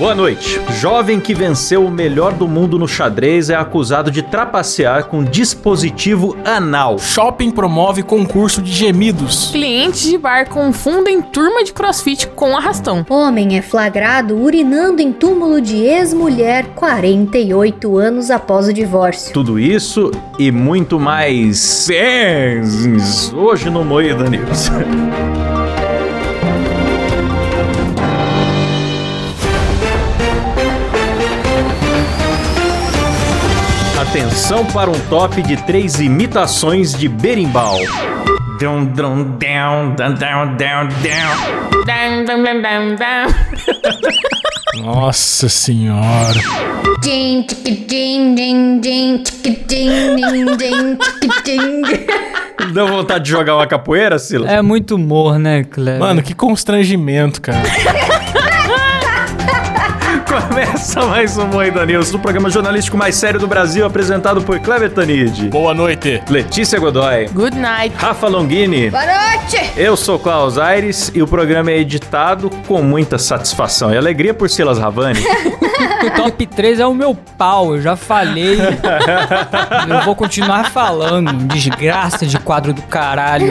Boa noite. Jovem que venceu o melhor do mundo no xadrez é acusado de trapacear com dispositivo anal. Shopping promove concurso de gemidos. Clientes de bar confundem turma de crossfit com arrastão. Homem é flagrado urinando em túmulo de ex-mulher 48 anos após o divórcio. Tudo isso e muito mais sens hoje no Moída News. Atenção para um top de três imitações de berimbau. Down, down, down, down. Nossa senhora. Din, tic, din, din, din, tic, din, din, din, tic, din. Deu vontade de jogar uma capoeira, Silas? É muito humor, né, Cleber? Mano, que constrangimento, cara. Começa mais um Moída News, o programa jornalístico mais sério do Brasil, apresentado por Cleber Tanid, Boa noite. Letícia Godoy, Good night. Rafa Longini. Boa noite! Eu sou Klaus Aires e o programa é editado com muita satisfação e alegria por Silas Ravani. O top 3 é o meu pau, eu já falei. eu vou continuar falando. Desgraça de quadro do caralho.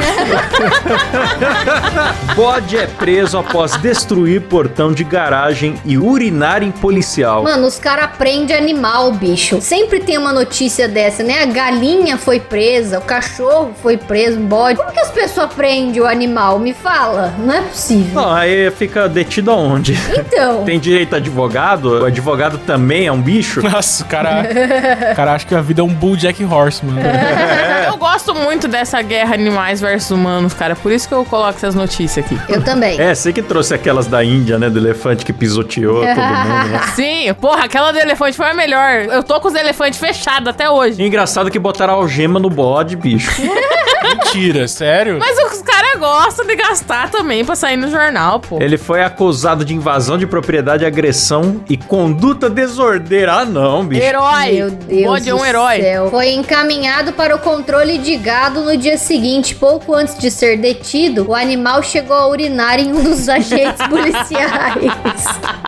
Bode é preso após destruir portão de garagem e urinar em policial. Mano, os caras prendem animal, bicho. Sempre tem uma notícia dessa, né? A galinha foi presa, o cachorro foi preso, um bode. Como que as pessoas prendem o animal? Me fala. Não é possível. Não, aí fica detido aonde? Então. Tem direito a advogado? O advogado também é um bicho? Nossa, o cara. O cara acha que a vida é um Bull Jack Horse, mano. Eu gosto muito dessa guerra animais versus humanos, cara. Por isso que eu coloco essas notícias aqui. Eu também. É, você que trouxe aquelas da Índia, né? Do elefante que pisoteou todo mundo, né? Sim, porra, aquela do elefante foi a melhor. Eu tô com os elefantes fechados até hoje. Engraçado que botaram algema no bode, bicho. Mentira, sério? Mas os gostam de gastar também pra sair no jornal, pô. Ele foi acusado de invasão de propriedade, agressão e conduta desordeira. Ah, não, bicho. Herói. Meu Deus O bode é do um herói. céu. Foi encaminhado para o controle de gado no dia seguinte. Pouco antes de ser detido, o animal chegou a urinar em um dos agentes policiais.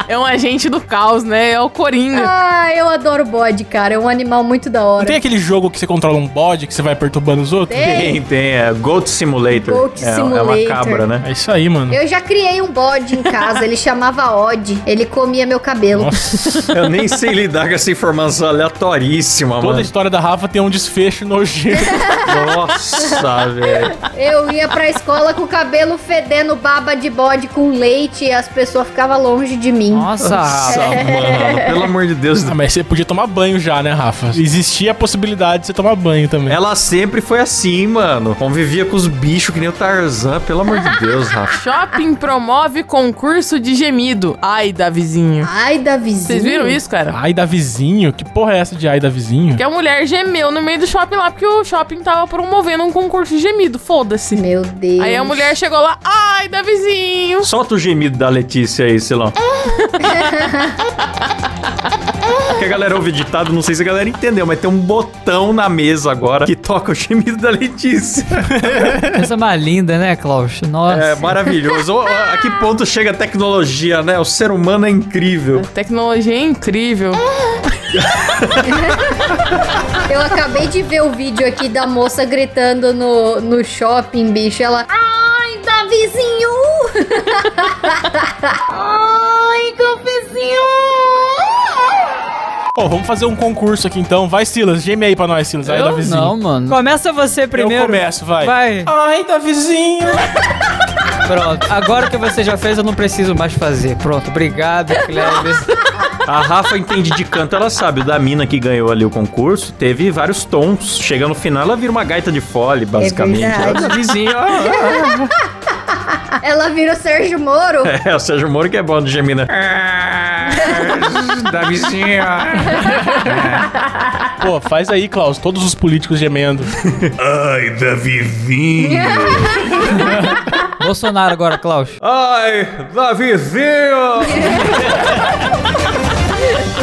É um agente do caos, né? É o Coringa. ah, eu adoro bode, cara. É um animal muito da Não hora. tem aquele jogo que você controla um bode que você vai perturbando os outros? Tem. Tem, tem. É Goat Simulator. Goat é, é uma cabra, né? É isso aí, mano. Eu já criei um bode em casa, ele chamava Odd. Ele comia meu cabelo. Nossa. Eu nem sei lidar com essa informação aleatoríssima, Toda a mano. história da Rafa tem um desfecho nojento. Nossa, velho. Eu ia pra escola com o cabelo fedendo baba de bode com leite e as pessoas ficavam longe de mim. Nossa, Nossa, Rafa. mano. Pelo amor de Deus. ah, mas você podia tomar banho já, né, Rafa? Existia a possibilidade de você tomar banho também. Ela sempre foi assim, mano. Convivia com os bichos que nem o Tarzan. Pelo amor de Deus, Rafa. Shopping promove concurso de gemido. Ai, da vizinho. Ai, da vizinha. Vocês viram isso, cara? Ai da vizinho? Que porra é essa de ai da vizinho? Que a mulher gemeu no meio do shopping lá, porque o shopping tava promovendo um concurso de gemido. Foda-se. Meu Deus. Aí a mulher chegou lá, ai, da vizinho. Solta o gemido da Letícia aí, Silão. que a galera ouve ditado, não sei se a galera entendeu, mas tem um botão na mesa agora que toca o gemido da Letícia. Coisa mais linda, né, Klaus? Nossa. É maravilhoso. A que ponto chega a tecnologia, né? O ser humano é incrível. Tecnologia é incrível. Eu acabei de ver o vídeo aqui da moça gritando no, no shopping, bicho. Ela. Ai, da vizinho! Ai, do vizinho! Pô, vamos fazer um concurso aqui então. Vai, Silas, geme aí pra nós, Silas. Ai da Eu vizinho. não, mano. Começa você primeiro. Eu começo, vai. Vai. Ai da vizinho. Pronto. Agora que você já fez, eu não preciso mais fazer. Pronto. Obrigado, Kleber. A Rafa entende de canto, ela sabe. O da mina que ganhou ali o concurso teve vários tons. Chega no final, ela vira uma gaita de fole, basicamente. verdade. Ela da vizinha. ah, Ela vira o Sérgio Moro. É, o Sérgio Moro que é bom de gemina. da vizinha. Pô, faz aí, Klaus, todos os políticos gemendo. Ai, da vizinha. Bolsonaro agora, Klaus. Ai, Davizinho!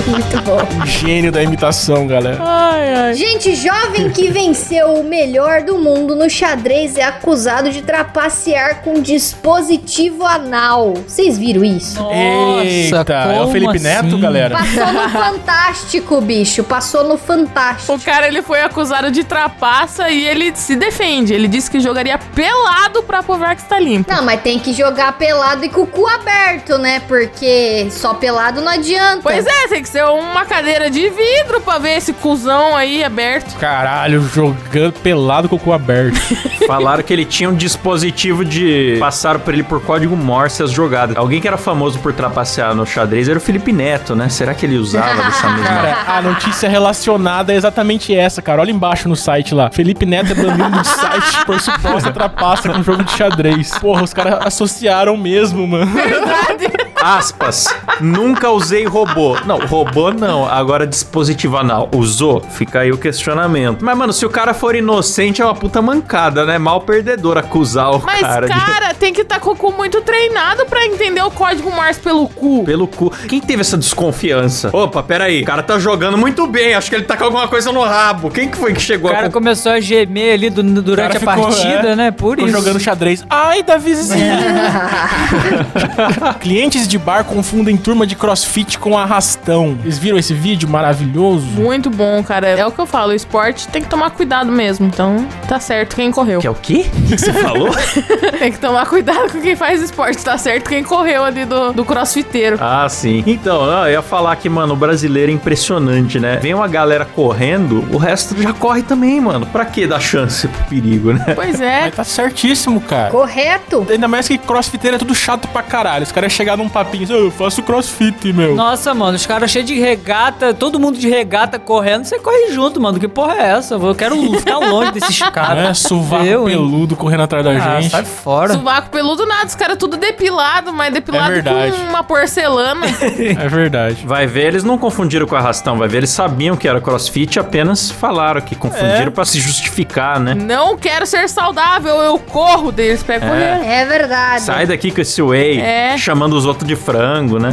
Muito bom. Gênio da imitação, galera. Ai, ai. Gente, jovem que venceu o melhor do mundo no xadrez é acusado de trapacear com dispositivo anal. Vocês viram isso? Eita, é o Felipe Neto, assim? galera. Passou no Fantástico, bicho. Passou no Fantástico. O cara, ele foi acusado de trapaça e ele se defende. Ele disse que jogaria pelado pra provar que está limpo. Não, mas tem que jogar pelado e com o cu aberto, né? Porque só pelado não adianta. Pois é, tem que ser uma cadeira de vidro pra ver esse cuzão aí aberto. Caralho, jogando pelado com o cu aberto. Falaram que ele tinha um dispositivo de. Passaram pra ele por código Morse as jogadas. Alguém que era famoso por trapacear no xadrez era o Felipe Neto, né? Será que ele usava dessa mesma. Cara, a notícia relacionada é exatamente essa, cara. Olha embaixo no site lá. Felipe Neto é banido de site por suposta trapaça com jogo de xadrez. Porra, os caras associaram mesmo, mano. Verdade. Aspas. Nunca usei robô. Não, robô não. Agora dispositivo anal. Usou? Fica aí o questionamento. Mas, mano, se o cara for inocente, é uma puta mancada, né? Mal perdedor acusar o Mas, cara, cara, tem que estar com o cu muito treinado pra entender o código Morse pelo cu. de... pelo cu. Quem teve essa desconfiança? Opa, pera aí. O cara tá jogando muito bem. Acho que ele tá com alguma coisa no rabo. Quem que foi que O chegou cara a... começou a gemer ali du- durante a ficou, partida, é, né? Por Ficou isso. jogando xadrez. Ai, Davizinho. Clientes de bar confundem turma de crossfit com arrastão. Vocês viram esse vídeo maravilhoso? Muito bom, cara. É o que eu falo, o esporte tem que tomar cuidado mesmo. Então, tá certo quem correu. Que é o quê? Que você falou? Tem que tomar cuidado com quem faz esporte. Tá certo quem correu ali do, do crossfiteiro. Ah, sim. Então, eu ia falar que, mano, o brasileiro é impressionante, né? Vem uma galera correndo, o resto já corre também, mano. Pra que dar chance pro perigo, né? Pois é. Mas tá certíssimo, cara. Correto. Ainda mais que crossfiteiro é tudo chato pra caralho. Os caras chegar num papinho "Ah, eu faço crossfit, meu. Nossa, mano, os caras cheios de regata, todo mundo de regata correndo, você corre junto, mano. Que porra é essa? Eu quero ficar longe desses caras. É, sovaco Eu, hein? peludo correndo atrás da Ah, gente. sai fora. Sovaco peludo nada, os caras tudo depilado, mas depilado É verdade. com uma porcelana. É verdade. Vai ver, eles não confundiram com arrastão, vai ver, eles sabiam que era crossfit, apenas falaram que confundiram É. pra se justificar, né? Não quero ser saudável, eu corro deles pra correr. É verdade. Sai daqui com esse whey, É. chamando os outros de frango, né?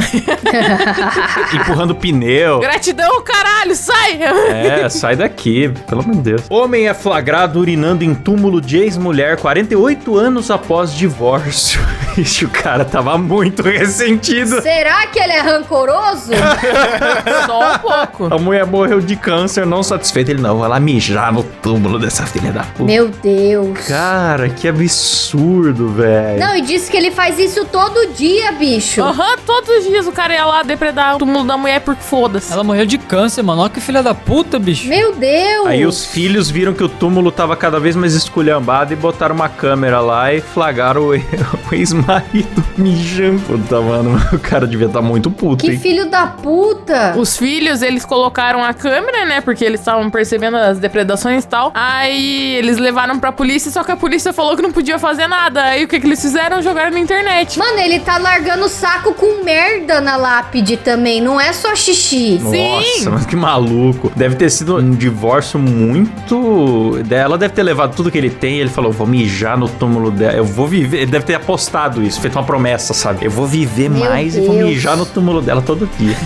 Empurrando pneu. Gratidão, caralho, sai! É, sai daqui, pelo amor de Deus. Homem é flagrado urinando em túmulo de ex-mulher 48 anos após divórcio. Ixi, o cara tava muito ressentido. Será que ele é rancoroso? Só um pouco. A mulher morreu de câncer, não satisfeita. Ele não, vai lá mijar no túmulo dessa filha da puta. Meu Deus. Cara, que absurdo, velho. Não, e disse que ele faz isso todo dia, bicho. Aham, todos os dias o cara ia lá depredar o túmulo da mulher porque foda-se. Ela morreu de câncer, mano. Olha que filha da puta, bicho. Meu Deus. Aí os filhos viram que o túmulo tava cada vez mais esculhambado e botaram uma câmera lá e flagraram o, o ex-marido mijando. Puta, mano, o cara devia estar muito puto, Que hein? filho da puta. Os filhos, eles colocaram a câmera, né? Porque eles estavam percebendo as depredações e tal. Aí eles levaram pra polícia, só que a polícia falou que não podia fazer nada. Aí o que, que eles fizeram? Jogaram na internet. Mano, ele tá largando saco com merda na lápide também, não é só xixi. Sim. Nossa, mas que maluco. Deve ter sido um divórcio muito. Ela deve ter levado tudo que ele tem ele falou: vou mijar no túmulo dela. Eu vou viver. Ele deve ter apostado isso, feito uma promessa, sabe? Eu vou viver Meu mais e vou Deus. mijar no túmulo dela todo dia.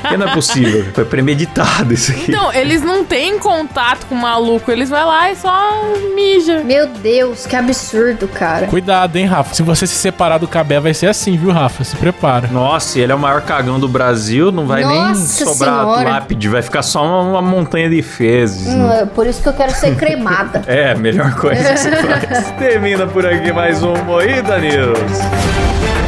Porque não é possível. Foi premeditado isso aqui. Então, eles não têm contato com o maluco. Eles vão lá e só mija. Meu Deus, que absurdo, cara. Cuidado, hein, Rafa. Se você se separar do Cabé, vai ser assim, viu, Rafa? Se prepara. Nossa, e ele é o maior cagão do Brasil, não vai nem Nossa sobrar Senhora. lápide, vai ficar só uma, uma montanha de fezes. Hum, né? é por isso que eu quero ser cremada. É, melhor coisa que você faz. Termina por aqui mais um Moída News. Podcast.